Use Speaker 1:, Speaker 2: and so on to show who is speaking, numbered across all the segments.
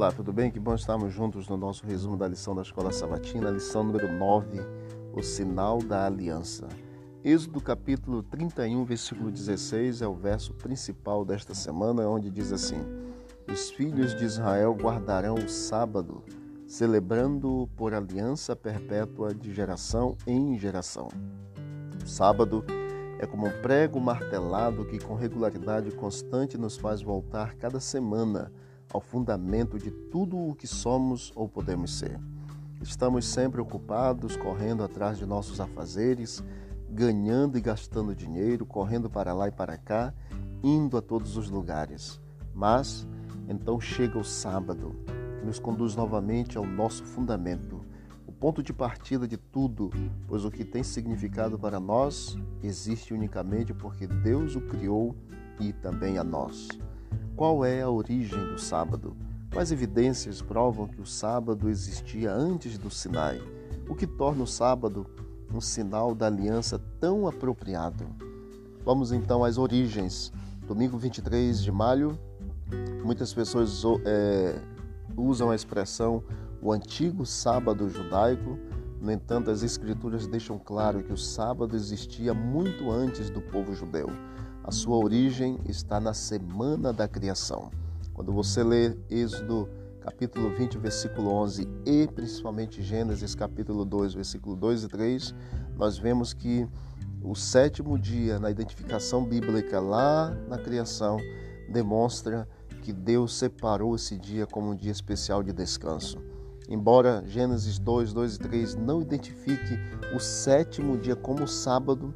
Speaker 1: Olá, tudo bem? Que bom estarmos juntos no nosso resumo da lição da Escola Sabatina, lição número 9, o sinal da aliança. Êxodo capítulo 31, versículo 16 é o verso principal desta semana, onde diz assim: Os filhos de Israel guardarão o sábado, celebrando-o por aliança perpétua de geração em geração. O sábado é como um prego martelado que com regularidade constante nos faz voltar cada semana ao fundamento de tudo o que somos ou podemos ser. Estamos sempre ocupados, correndo atrás de nossos afazeres, ganhando e gastando dinheiro, correndo para lá e para cá, indo a todos os lugares. Mas então chega o sábado, que nos conduz novamente ao nosso fundamento, o ponto de partida de tudo, pois o que tem significado para nós existe unicamente porque Deus o criou e também a nós. Qual é a origem do sábado? Quais evidências provam que o sábado existia antes do Sinai? O que torna o sábado um sinal da aliança tão apropriado? Vamos então às origens. Domingo 23 de maio, muitas pessoas é, usam a expressão o antigo sábado judaico. No entanto, as escrituras deixam claro que o sábado existia muito antes do povo judeu. A sua origem está na semana da criação. Quando você lê Êxodo capítulo 20, versículo 11 e principalmente Gênesis capítulo 2, versículo 2 e 3, nós vemos que o sétimo dia na identificação bíblica lá na criação demonstra que Deus separou esse dia como um dia especial de descanso. Embora Gênesis 2, 2 e 3 não identifique o sétimo dia como sábado,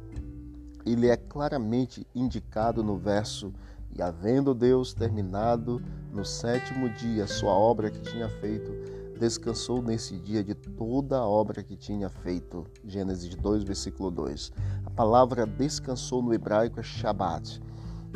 Speaker 1: ele é claramente indicado no verso: E havendo Deus terminado no sétimo dia sua obra que tinha feito, descansou nesse dia de toda a obra que tinha feito. Gênesis 2, versículo 2. A palavra descansou no hebraico é Shabbat.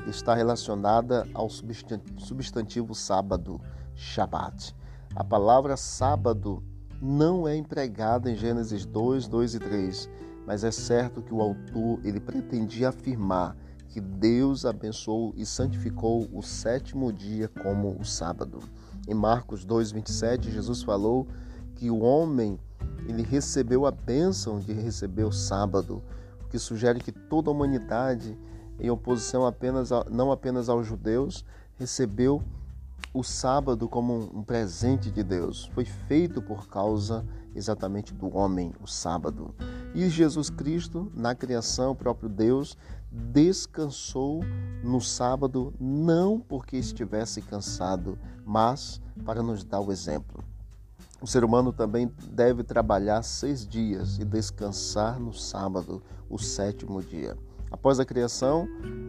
Speaker 1: Está relacionada ao substantivo sábado, Shabbat. A palavra sábado não é empregada em Gênesis 2, 2 e 3 mas é certo que o autor ele pretendia afirmar que Deus abençoou e santificou o sétimo dia como o sábado. Em Marcos 2:27, Jesus falou que o homem ele recebeu a bênção de receber o sábado, o que sugere que toda a humanidade, em oposição apenas a, não apenas aos judeus, recebeu o sábado como um presente de Deus. Foi feito por causa exatamente do homem, o sábado. E Jesus Cristo, na criação, o próprio Deus, descansou no sábado, não porque estivesse cansado, mas para nos dar o exemplo. O ser humano também deve trabalhar seis dias e descansar no sábado, o sétimo dia. Após a criação,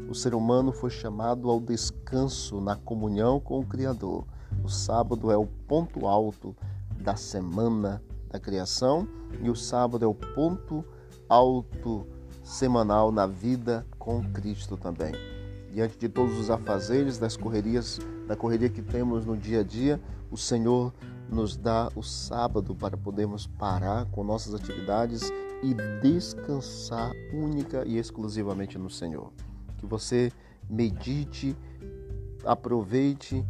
Speaker 1: o ser humano foi chamado ao descanso na comunhão com o Criador. O sábado é o ponto alto da semana da criação e o sábado é o ponto alto semanal na vida com Cristo também. Diante de todos os afazeres das correrias, da correria que temos no dia a dia, o Senhor nos dá o sábado para podermos parar com nossas atividades e descansar única e exclusivamente no Senhor. Que você medite, aproveite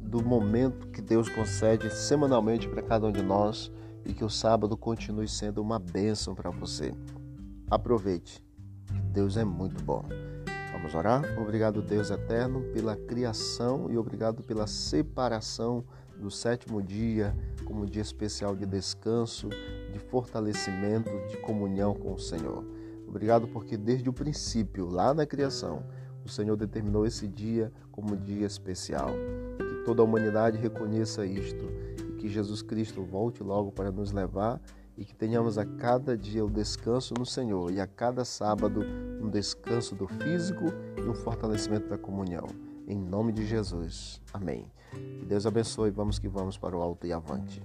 Speaker 1: do momento que Deus concede semanalmente para cada um de nós e que o sábado continue sendo uma bênção para você. Aproveite. Deus é muito bom. Vamos orar? Obrigado, Deus eterno, pela criação e obrigado pela separação do sétimo dia como um dia especial de descanso, de fortalecimento, de comunhão com o Senhor. Obrigado porque desde o princípio, lá na criação, o Senhor determinou esse dia como um dia especial. Que toda a humanidade reconheça isto que Jesus Cristo volte logo para nos levar e que tenhamos a cada dia o descanso no Senhor e a cada sábado um descanso do físico e um fortalecimento da comunhão. Em nome de Jesus. Amém. Que Deus abençoe. Vamos que vamos para o alto e avante.